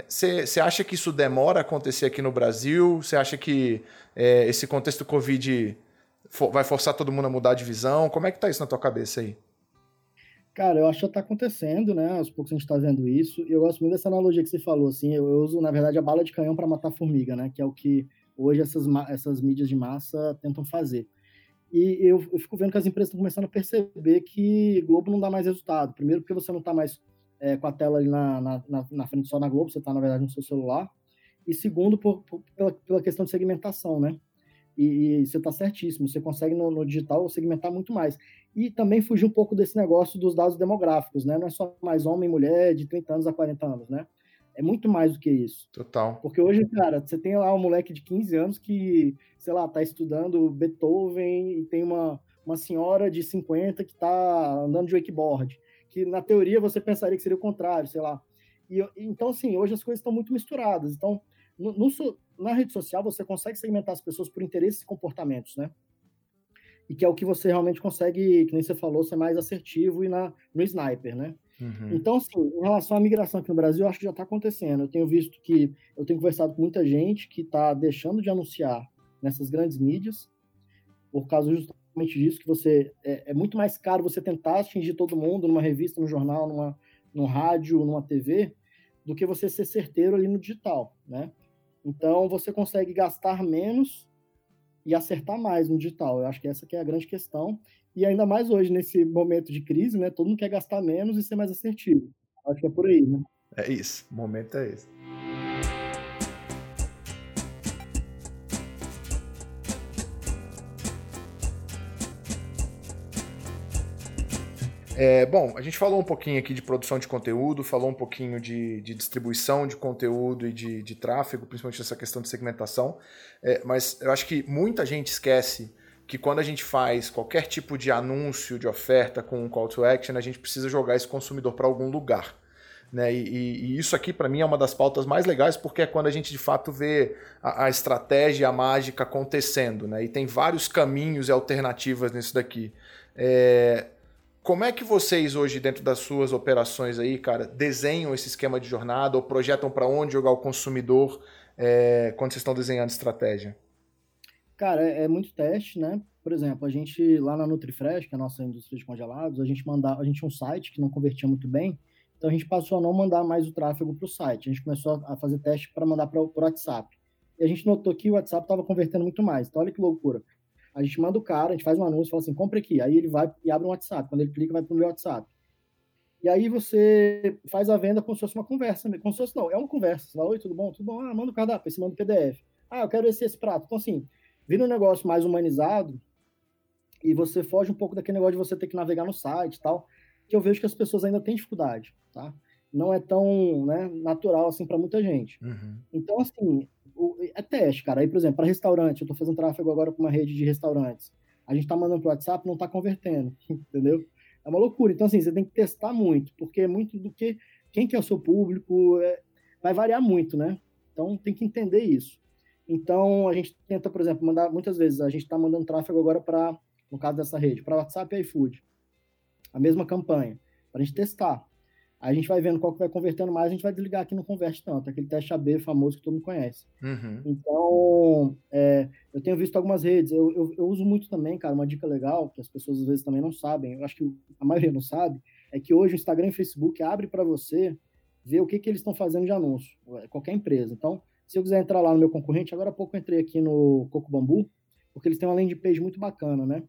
Você acha que isso demora a acontecer aqui no Brasil? Você acha que é, esse contexto Covid for, vai forçar todo mundo a mudar de visão? Como é que está isso na tua cabeça aí? Cara, eu acho que está acontecendo, né? Aos poucos a gente está vendo isso. E eu gosto muito dessa analogia que você falou, assim. Eu, eu uso, na verdade, a bala de canhão para matar formiga, né? Que é o que hoje essas, essas mídias de massa tentam fazer. E eu, eu fico vendo que as empresas estão começando a perceber que Globo não dá mais resultado. Primeiro, porque você não está mais é, com a tela ali na, na, na, frente só na Globo, você está, na verdade, no seu celular. E segundo, por, por, pela, pela questão de segmentação, né? E, e você está certíssimo, você consegue no, no, digital segmentar muito mais. E também fugir um pouco desse negócio dos dados demográficos, né? Não é só mais homem e mulher de 30 anos a 40 anos, né? É muito mais do que isso. Total. Porque hoje, cara, você tem lá um moleque de 15 anos que, sei lá, tá estudando Beethoven e tem uma, uma senhora de 50 que tá andando de wakeboard. Que na teoria você pensaria que seria o contrário, sei lá. E, então, assim, hoje as coisas estão muito misturadas. Então, no, no, na rede social você consegue segmentar as pessoas por interesses e comportamentos, né? E que é o que você realmente consegue, que nem você falou, ser mais assertivo e na, no sniper, né? Uhum. Então, assim, em relação à migração aqui no Brasil, acho que já está acontecendo. Eu tenho visto que, eu tenho conversado com muita gente que está deixando de anunciar nessas grandes mídias, por causa justamente disso, que você é, é, muito mais caro você tentar atingir todo mundo numa revista, no jornal, numa, num rádio, numa TV, do que você ser certeiro ali no digital, né? Então, você consegue gastar menos e acertar mais no digital. Eu acho que essa que é a grande questão. E ainda mais hoje, nesse momento de crise, né? Todo mundo quer gastar menos e ser mais assertivo. Acho que é por aí, né? É isso. O momento é esse. É, bom, a gente falou um pouquinho aqui de produção de conteúdo, falou um pouquinho de, de distribuição de conteúdo e de, de, tráfego, principalmente essa questão de segmentação, é, mas eu acho que muita gente esquece que quando a gente faz qualquer tipo de anúncio, de oferta com um call to action, a gente precisa jogar esse consumidor para algum lugar. Né? E, e, isso aqui, para mim, é uma das pautas mais legais, porque é quando a gente de fato vê a, a estratégia, a mágica acontecendo. Né? E tem vários caminhos e alternativas nisso daqui. É... Como é que vocês hoje, dentro das suas operações aí, cara, desenham esse esquema de jornada ou projetam para onde jogar o consumidor é, quando vocês estão desenhando estratégia? Cara, é, é, muito teste, né? Por exemplo, a gente lá na NutriFresh, que é a nossa indústria de congelados, a gente mandava, a gente tinha um site que não convertia muito bem, então a gente passou a não mandar mais o tráfego para o site. A gente começou a fazer teste para mandar para o WhatsApp. E a gente notou que o WhatsApp estava convertendo muito mais. Então olha que loucura. A gente manda o cara, a gente faz um anúncio, fala assim, compre aqui. Aí ele vai e abre um WhatsApp. Quando ele clica, vai para o meu WhatsApp. E aí você faz a venda como se fosse uma conversa. Como se fosse, não, é uma conversa. Você fala, oi, tudo bom? Tudo bom? Ah, manda o cardápio, você manda o PDF. Ah, eu quero esse, esse prato. Então, assim, vira um negócio mais humanizado e você foge um pouco daquele negócio de você ter que navegar no site e tal, que eu vejo que as pessoas ainda têm dificuldade, tá? Não é tão né, natural assim para muita gente. Uhum. Então, assim, o, é teste, cara. Aí, por exemplo, para restaurante, eu estou fazendo tráfego agora com uma rede de restaurantes. A gente está mandando para o WhatsApp, não está convertendo, entendeu? É uma loucura. Então, assim, você tem que testar muito, porque é muito do que quem que é o seu público, é, vai variar muito, né? Então, tem que entender isso. Então, a gente tenta, por exemplo, mandar, muitas vezes, a gente está mandando tráfego agora para, no caso dessa rede, para WhatsApp e iFood. A mesma campanha, para a gente testar. Aí a gente vai vendo qual que vai convertendo mais, a gente vai desligar aqui não converte tanto, aquele teste AB famoso que todo mundo conhece. Uhum. Então, é, eu tenho visto algumas redes, eu, eu, eu, uso muito também, cara, uma dica legal, que as pessoas às vezes também não sabem, eu acho que a maioria não sabe, é que hoje o Instagram e o Facebook abre para você ver o que, que eles estão fazendo de anúncio, qualquer empresa. Então, se eu quiser entrar lá no meu concorrente, agora há pouco eu entrei aqui no Coco Bambu, porque eles têm uma landing page muito bacana, né?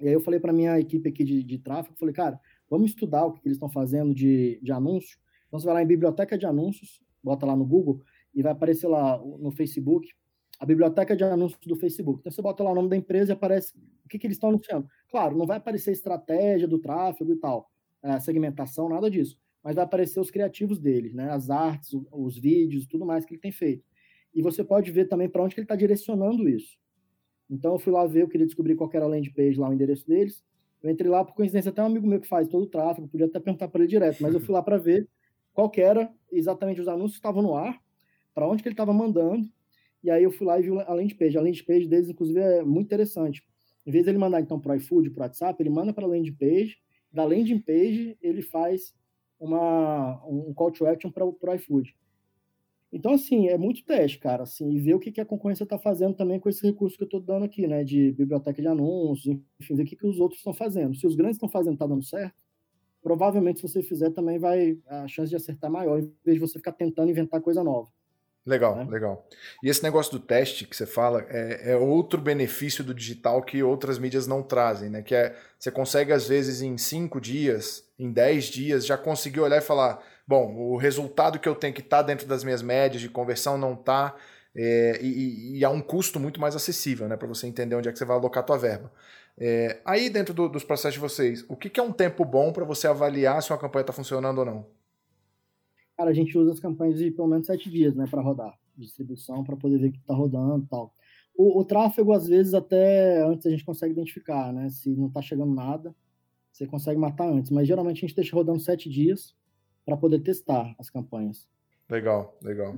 E aí eu falei para minha equipe aqui de, de tráfego, falei, cara, Vamos estudar o que eles estão fazendo de, de anúncio. Então, você vai lá em biblioteca de anúncios, bota lá no Google, e vai aparecer lá no Facebook, a biblioteca de anúncios do Facebook. Então, você bota lá o nome da empresa e aparece o que, que eles estão anunciando. Claro, não vai aparecer estratégia do tráfego e tal, é, segmentação, nada disso. Mas vai aparecer os criativos dele, né? as artes, os vídeos, tudo mais que ele tem feito. E você pode ver também para onde que ele está direcionando isso. Então, eu fui lá ver, eu queria descobrir qual era a landing page lá, o endereço deles. Eu entrei lá, por coincidência, até um amigo meu que faz todo o tráfego, podia até perguntar para ele direto, mas eu fui lá para ver qual era exatamente os anúncios que estavam no ar, para onde que ele estava mandando, e aí eu fui lá e vi a landing page. A landing page deles, inclusive, é muito interessante. Em vez de ele mandar, então, para o iFood, para o WhatsApp, ele manda para a landing page, da landing page ele faz uma, um call to action para o iFood. Então, assim, é muito teste, cara, assim, e ver o que, que a concorrência está fazendo também com esse recurso que eu estou dando aqui, né, de biblioteca de anúncios, enfim, ver o que, que os outros estão fazendo. Se os grandes estão fazendo, está dando certo, provavelmente se você fizer também vai, a chance de acertar maior, em vez de você ficar tentando inventar coisa nova. Legal, né? legal. E esse negócio do teste que você fala é, é, outro benefício do digital que outras mídias não trazem, né? Que é você consegue, às vezes, em cinco dias, em dez dias, já conseguir olhar e falar: bom, o resultado que eu tenho que estar tá dentro das minhas médias de conversão não está. É, e, e, há um custo muito mais acessível, né? Para você entender onde é que você vai alocar a tua verba. É, aí, dentro do, dos processos de vocês, o que, que é um tempo bom para você avaliar se uma campanha está funcionando ou não? Cara, a gente usa as campanhas de pelo menos sete dias, né, para rodar distribuição, para poder ver o que está rodando e tal. O, o, tráfego, às vezes, até antes a gente consegue identificar, né? Se não está chegando nada, você consegue matar antes. Mas geralmente a gente deixa rodando sete dias para poder testar as campanhas. Legal, legal.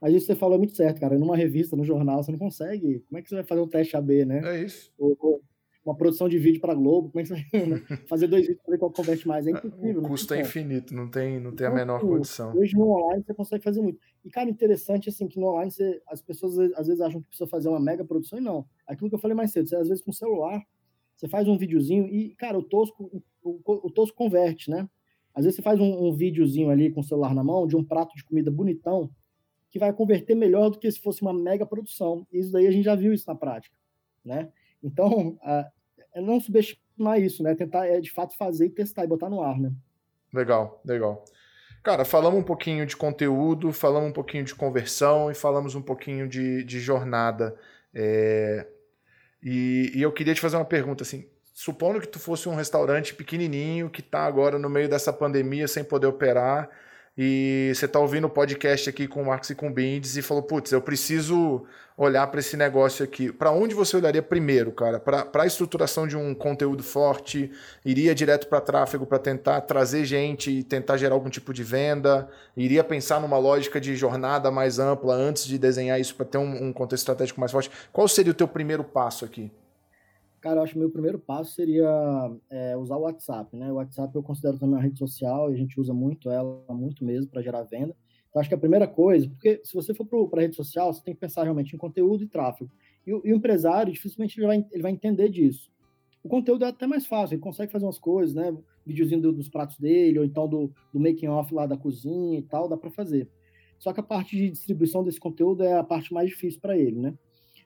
Mas isso você falou muito certo, cara. Numa revista, no jornal, você não consegue. Como é que você vai fazer um teste AB, né? É isso. Ou, ou uma produção de vídeo para Globo, como é que né? fazer dois vídeos para ver qual converte mais? É impossível. O custo é infinito, não tem, não tem a menor então, condição. Hoje no online você consegue fazer muito. E, cara, interessante assim que no online você, as pessoas às vezes acham que precisa fazer uma mega produção e não. Aquilo que eu falei mais cedo, você às vezes com o celular, você faz um videozinho e, cara, o tosco, o, o tosco converte, né? Às vezes você faz um, um videozinho ali com o celular na mão de um prato de comida bonitão que vai converter melhor do que se fosse uma mega produção. E isso daí a gente já viu isso na prática, né? Então, é não subestimar isso, né? Tentar, é, de fato, fazer e testar e botar no ar, né? Legal, legal. Cara, falamos um pouquinho de conteúdo, falamos um pouquinho de conversão e falamos um pouquinho de, de jornada. É... E, e, eu queria te fazer uma pergunta, assim, supondo que tu fosse um restaurante pequenininho que está agora no meio dessa pandemia sem poder operar, e você está ouvindo o podcast aqui com o Marcos e com o Bindes e falou, putz, eu preciso olhar para esse negócio aqui. Para onde você olharia primeiro, cara? Para a estruturação de um conteúdo forte? Iria direto para tráfego para tentar trazer gente e tentar gerar algum tipo de venda? Iria pensar numa lógica de jornada mais ampla antes de desenhar isso para ter um, um contexto estratégico mais forte? Qual seria o teu primeiro passo aqui? Cara, eu acho que o meu primeiro passo seria é, usar o WhatsApp, né? O WhatsApp eu considero também uma rede social e a gente usa muito ela, muito mesmo, para gerar venda. Então, acho que a primeira coisa, porque se você for para a rede social, você tem que pensar realmente em conteúdo e tráfego. E, e o empresário, dificilmente ele vai, ele vai entender disso. O conteúdo é até mais fácil, ele consegue fazer umas coisas, né? Videozinho do, dos pratos dele, ou então do, do making off lá da cozinha e tal, dá para fazer. Só que a parte de distribuição desse conteúdo é a parte mais difícil para ele, né?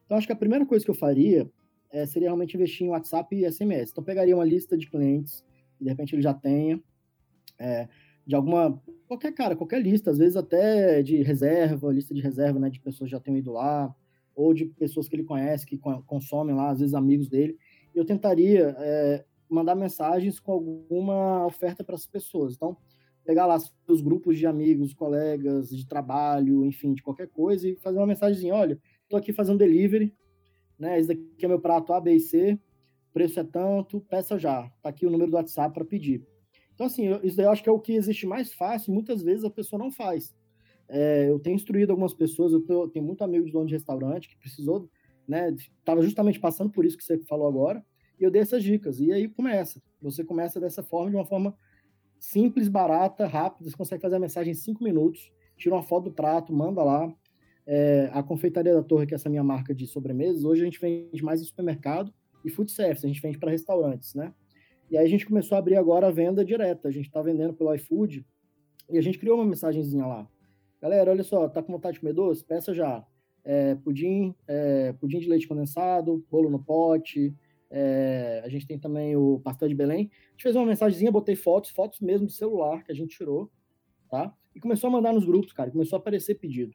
Então, acho que a primeira coisa que eu faria é, seria realmente investir em WhatsApp e SMS. Então, pegaria uma lista de clientes, de repente ele já tenha, é, de alguma, qualquer cara, qualquer lista, às vezes até de reserva, lista de reserva, né, de pessoas que já tenham ido lá, ou de pessoas que ele conhece, que consomem lá, às vezes amigos dele. Eu tentaria é, mandar mensagens com alguma oferta para essas pessoas. Então, pegar lá os grupos de amigos, colegas, de trabalho, enfim, de qualquer coisa, e fazer uma mensagem, olha, estou aqui fazendo delivery, né? Esse daqui é meu prato A, B e C, preço é tanto, peça já. Tá aqui o número do WhatsApp para pedir. Então, assim, eu, isso daí eu acho que é o que existe mais fácil, muitas vezes a pessoa não faz. É, eu tenho instruído algumas pessoas, eu tenho, muito amigo de dono de restaurante que precisou, né? Tava justamente passando por isso que você falou agora, e eu dei essas dicas. E aí começa. Você começa dessa forma, de uma forma simples, barata, rápida, você consegue fazer a mensagem em cinco minutos, tira uma foto do prato, manda lá, é, a Confeitaria da Torre, que é essa minha marca de sobremesas, hoje a gente vende mais em supermercado e food service, a gente vende para restaurantes, né? E aí a gente começou a abrir agora a venda direta, a gente está vendendo pelo iFood e a gente criou uma mensagenzinha lá. Galera, olha só, tá com vontade de comer doce? Peça já. É, pudim, é, pudim de leite condensado, bolo no pote, é, a gente tem também o pastel de Belém. A gente fez uma mensagenzinha, botei fotos, fotos mesmo de celular que a gente tirou, tá? E começou a mandar nos grupos, cara, começou a aparecer pedido.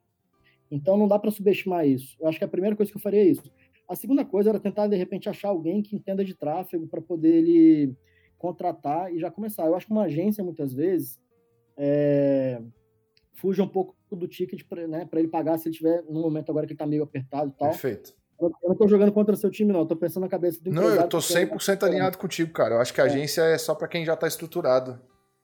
Então não dá para subestimar isso. Eu acho que a primeira coisa que eu faria é isso. A segunda coisa era tentar, de repente, achar alguém que entenda de tráfego para poder ele contratar e já começar. Eu acho que uma agência, muitas vezes, é, fuja um pouco do ticket para né, ele pagar se ele tiver no momento agora que ele está meio apertado e tal. Perfeito. Eu não estou jogando contra seu time, não. Eu tô pensando na cabeça do Não, eu tô 100% alinhado contigo, cara. Eu acho que a é. agência é só para quem já está estruturado.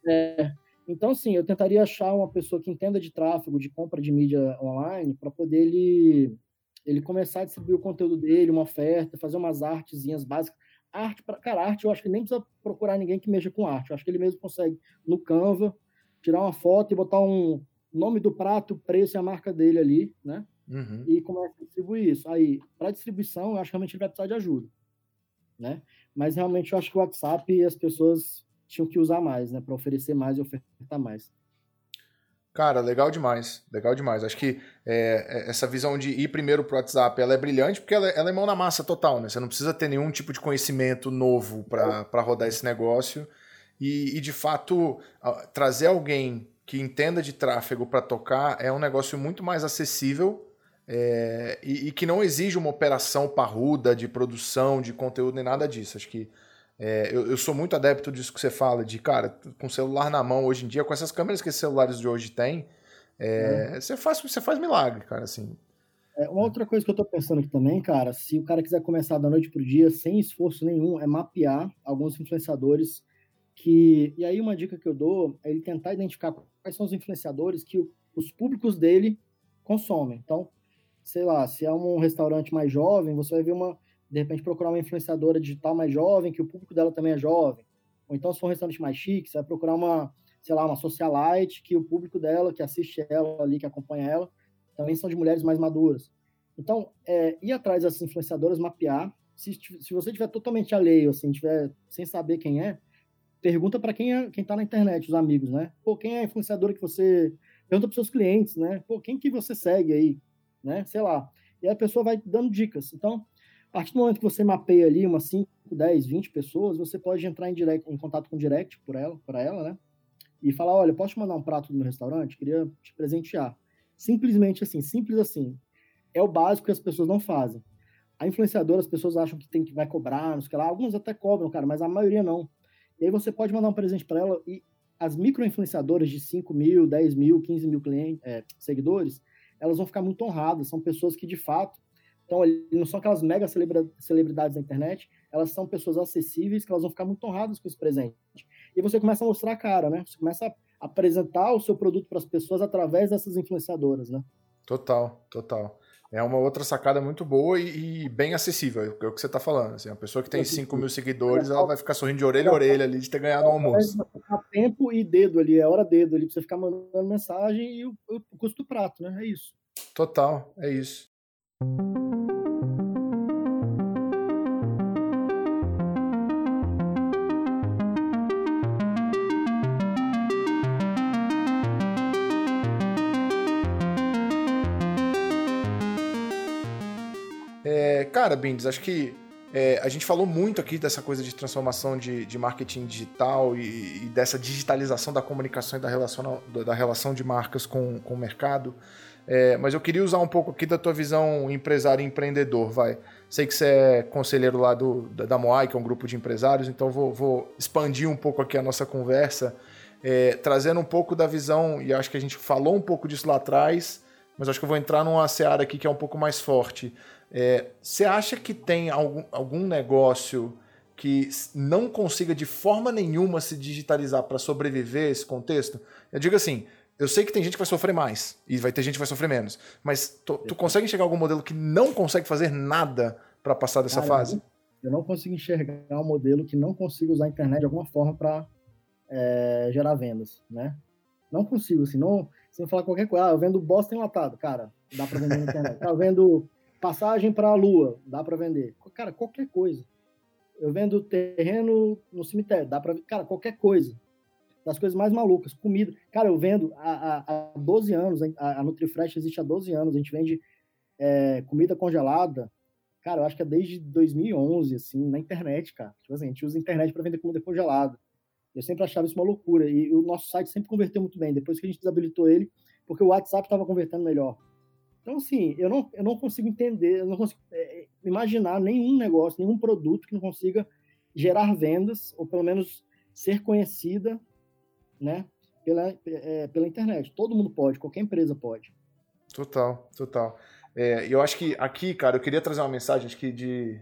É, então, sim, eu tentaria achar uma pessoa que entenda de tráfego, de compra de mídia online, para poder ele, ele começar a distribuir o conteúdo dele, uma oferta, fazer umas artezinhas básicas. Arte, pra, cara, arte eu acho que nem precisa procurar ninguém que mexa com arte. Eu acho que ele mesmo consegue, no Canva, tirar uma foto e botar um nome do prato, o preço e a marca dele ali, né? Uhum. E começa a distribuir isso. Aí, para distribuição, eu acho que realmente ele vai precisar de ajuda, né? Mas realmente eu acho que o WhatsApp as pessoas tinham que usar mais, né, para oferecer mais e ofertar mais. Cara, legal demais, legal demais. Acho que é, é essa visão de ir primeiro pro WhatsApp, ela é brilhante porque ela, é, ela, é mão na massa total, né? Você não precisa ter nenhum tipo de conhecimento novo para rodar esse negócio e, e, de fato, trazer alguém que entenda de tráfego para tocar é um negócio muito mais acessível é, e, e, que não exige uma operação parruda de produção de conteúdo nem nada disso. Acho que é, eu, eu, sou muito adepto disso que você fala, de cara, com o celular na mão hoje em dia, com essas câmeras que esses celulares de hoje têm, é, você, faz, você faz milagre, cara, assim. É, uma outra coisa que eu tô pensando aqui também, cara, se o cara quiser começar da noite pro dia, sem esforço nenhum, é mapear alguns influenciadores que. E aí, uma dica que eu dou é ele tentar identificar quais são os influenciadores que os públicos dele consomem. Então, sei lá, se é um restaurante mais jovem, você vai ver uma de repente procurar uma influenciadora digital mais jovem, que o público dela também é jovem. Ou então, se for um restaurante mais chique, você vai procurar uma, sei lá, uma socialite, que o público dela, que assiste ela ali, que acompanha ela, também são de mulheres mais maduras. Então, é, ir atrás dessas influenciadoras, mapear. Se, se você tiver totalmente alheio, assim, tiver sem saber quem é, pergunta para quem é, quem tá na internet, os amigos, né? Pô, quem é a influenciadora que você pergunta para seus clientes, né? Pô, quem que você segue aí, né? Sei lá. E a pessoa vai dando dicas. Então, a partir do momento que você mapeia ali umas 5, 10, 20 pessoas, você pode entrar em, direct, em contato com direct por ela, para ela, né? E falar, olha, posso te mandar um prato do meu restaurante? Queria te presentear. Simplesmente assim, simples assim. É o básico que as pessoas não fazem. A influenciadora, as pessoas acham que tem que vai cobrar, não sei lá. Algumas até cobram, cara, mas a maioria não. E aí você pode mandar um presente para ela e as micro-influenciadoras de 5 mil, 10 mil, 15 mil clientes, é, seguidores, elas vão ficar muito honradas. São pessoas que, de fato, então, não são aquelas mega celebridades da internet, elas são pessoas acessíveis, que elas vão ficar muito honradas com esse presente. E você começa a mostrar a cara, né? Você começa a apresentar o seu produto para as pessoas através dessas influenciadoras, né? Total, total. É uma outra sacada muito boa e, e bem acessível, é o que você está falando. Assim, a pessoa que tem 5 mil seguidores, ela vai ficar sorrindo de orelha a orelha ali de ter ganhado o almoço. Tempo e dedo ali, é hora dedo ali, para você ficar mandando mensagem e o, o custo do prato, né? É isso. Total, é isso. É, cara, Bindes, acho que é, a gente falou muito aqui dessa coisa de transformação de, de marketing digital e, e, dessa digitalização da comunicação e da relação, da relação de marcas com, com o mercado. É, mas eu queria usar um pouco aqui da tua visão empresário e empreendedor, vai. Sei que você é conselheiro lá do, da, da Moai, que é um grupo de empresários, então vou, vou expandir um pouco aqui a nossa conversa, é, trazendo um pouco da visão, e acho que a gente falou um pouco disso lá atrás, mas acho que eu vou entrar numa seara aqui que é um pouco mais forte. É, você acha que tem algum, algum negócio que não consiga de forma nenhuma se digitalizar para sobreviver esse contexto? Eu digo assim, eu sei que tem gente que vai sofrer mais e vai ter gente que vai sofrer menos, mas tu, tu consegue enxergar algum modelo que não consegue fazer nada para passar dessa Cara, fase? Eu não consigo enxergar um modelo que não consiga usar a internet de alguma forma para é, gerar vendas, né? Não consigo, assim, não, sem falar qualquer coisa. Ah, eu vendo bosta enlatado, cara, dá para vender na internet. Tá vendo passagem para a lua, dá para vender. Cara, qualquer coisa. Eu vendo terreno no cemitério, dá para, cara, qualquer coisa das coisas mais malucas. Comida. Cara, eu vendo há, há 12 anos, a, Nutrifresh existe há 12 anos, a gente vende é, comida congelada. Cara, eu acho que é desde 2011, assim, na internet, cara. Tipo assim, a gente usa a internet para vender comida congelada. Eu sempre achava isso uma loucura. E o nosso site sempre converteu muito bem. Depois que a gente desabilitou ele, porque o WhatsApp estava convertendo melhor. Então, assim, eu não, eu não consigo entender, eu não consigo é, imaginar nenhum negócio, nenhum produto que não consiga gerar vendas, ou pelo menos ser conhecida né? Pela, é, pela internet. Todo mundo pode, qualquer empresa pode. Total, total. É, eu acho que aqui, cara, eu queria trazer uma mensagem que de,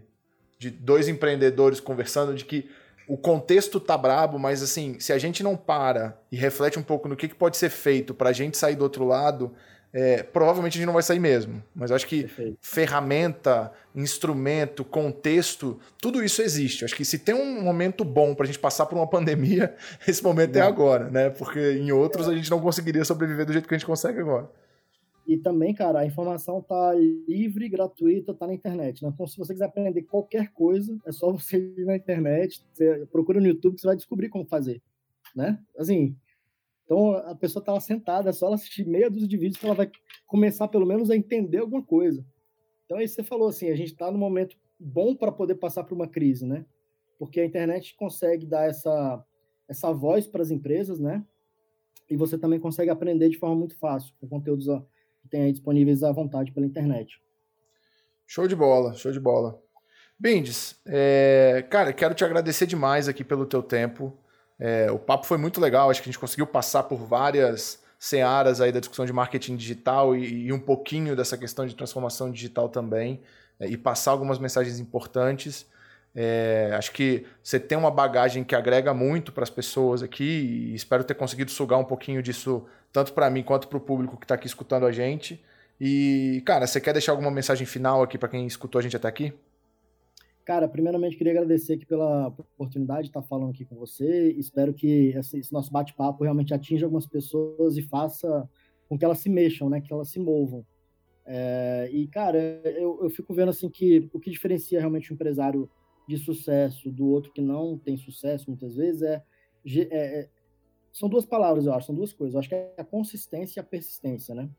de dois empreendedores conversando de que o contexto tá brabo, mas assim, se a gente não para e reflete um pouco no que, que pode ser feito para a gente sair do outro lado, é, provavelmente a gente não vai sair mesmo. Mas eu acho que Perfeito. ferramenta, instrumento, contexto, tudo isso existe. Acho que se tem um momento bom para a gente passar por uma pandemia, esse momento é, é agora, né? Porque em outros é. a gente não conseguiria sobreviver do jeito que a gente consegue agora. E também, cara, a informação tá livre, gratuita, tá na internet. Né? Então, se você quiser aprender qualquer coisa, é só você ir na internet, você procura no YouTube que você vai descobrir como fazer, né? Assim, então a pessoa está sentada, é só ela assistir meia dúzia de vídeos que ela vai começar pelo menos a entender alguma coisa. Então aí você falou assim, a gente está no momento bom para poder passar por uma crise, né? Porque a internet consegue dar essa essa voz para as empresas, né? E você também consegue aprender de forma muito fácil com conteúdos que tem aí disponíveis à vontade pela internet. Show de bola, show de bola. Bindes, é, cara, quero te agradecer demais aqui pelo teu tempo. É, o papo foi muito legal, acho que a gente conseguiu passar por várias searas aí da discussão de marketing digital e, e um pouquinho dessa questão de transformação digital também, é, e passar algumas mensagens importantes. É, acho que você tem uma bagagem que agrega muito para as pessoas aqui e espero ter conseguido sugar um pouquinho disso tanto para mim quanto para o público que está aqui escutando a gente. E, cara, você quer deixar alguma mensagem final aqui para quem escutou a gente até aqui? Cara, primeiramente queria agradecer aqui pela oportunidade de estar falando aqui com você. Espero que esse nosso bate-papo realmente atinja algumas pessoas e faça com que elas se mexam, né? Que elas se movam. É, e, cara, eu, eu fico vendo assim que o que diferencia realmente o empresário de sucesso do outro que não tem sucesso muitas vezes é, é, é são duas palavras, eu acho, são duas coisas. Eu acho que é a consistência e a persistência, né?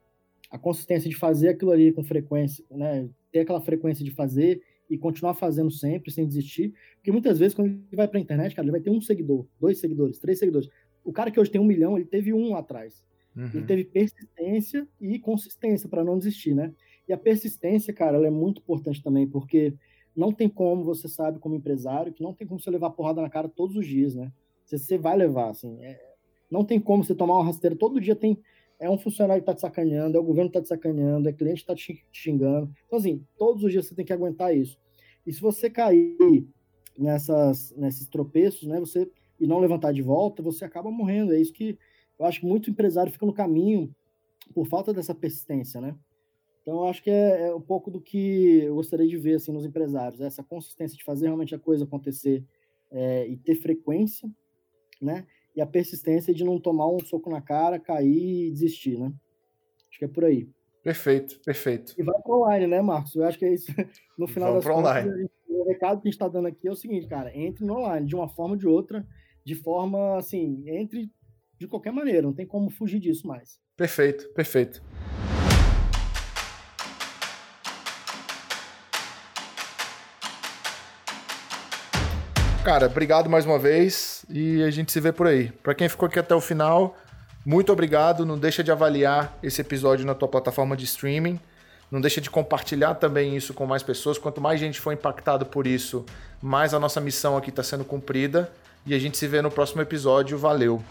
A consistência de fazer aquilo ali com frequência, né? Ter aquela frequência de fazer e continuar fazendo sempre, sem desistir. Porque muitas vezes, quando ele vai para a internet, cara, ele vai ter um seguidor, dois seguidores, três seguidores. O cara que hoje tem um milhão, ele teve um lá atrás. Uhum. Ele teve persistência e consistência para não desistir, né? E a persistência, cara, ela é muito importante também, porque não tem como, você sabe, como empresário, que não tem como você levar porrada na cara todos os dias, né? Você, você vai levar, assim. É... Não tem como você tomar uma rasteira. Todo dia tem. É um funcionário que está te sacaneando, é o governo que está te sacaneando, é cliente que está te xingando. Então, assim, todos os dias você tem que aguentar isso. E se você cair nessas, nesses tropeços, né, você e não levantar de volta, você acaba morrendo. É isso que eu acho que muito empresário fica no caminho por falta dessa persistência, né? Então, eu acho que é, é, um pouco do que eu gostaria de ver assim, nos empresários, essa consistência de fazer realmente a coisa acontecer é, e ter frequência, né? E a persistência de não tomar um soco na cara, cair e desistir, né? Acho que é por aí. Perfeito, perfeito. E vai para online, né, Marcos? Eu acho que é isso. No final Vamos das contas, online. o recado que a gente está dando aqui é o seguinte, cara, entre no online, de uma forma ou de outra, de forma, assim, entre de qualquer maneira, não tem como fugir disso mais. Perfeito, perfeito. Cara, obrigado mais uma vez e a gente se vê por aí. Para quem ficou aqui até o final, muito obrigado. Não deixa de avaliar esse episódio na tua plataforma de streaming. Não deixa de compartilhar também isso com mais pessoas. Quanto mais gente for impactado por isso, mais a nossa missão aqui está sendo cumprida. E a gente se vê no próximo episódio. Valeu!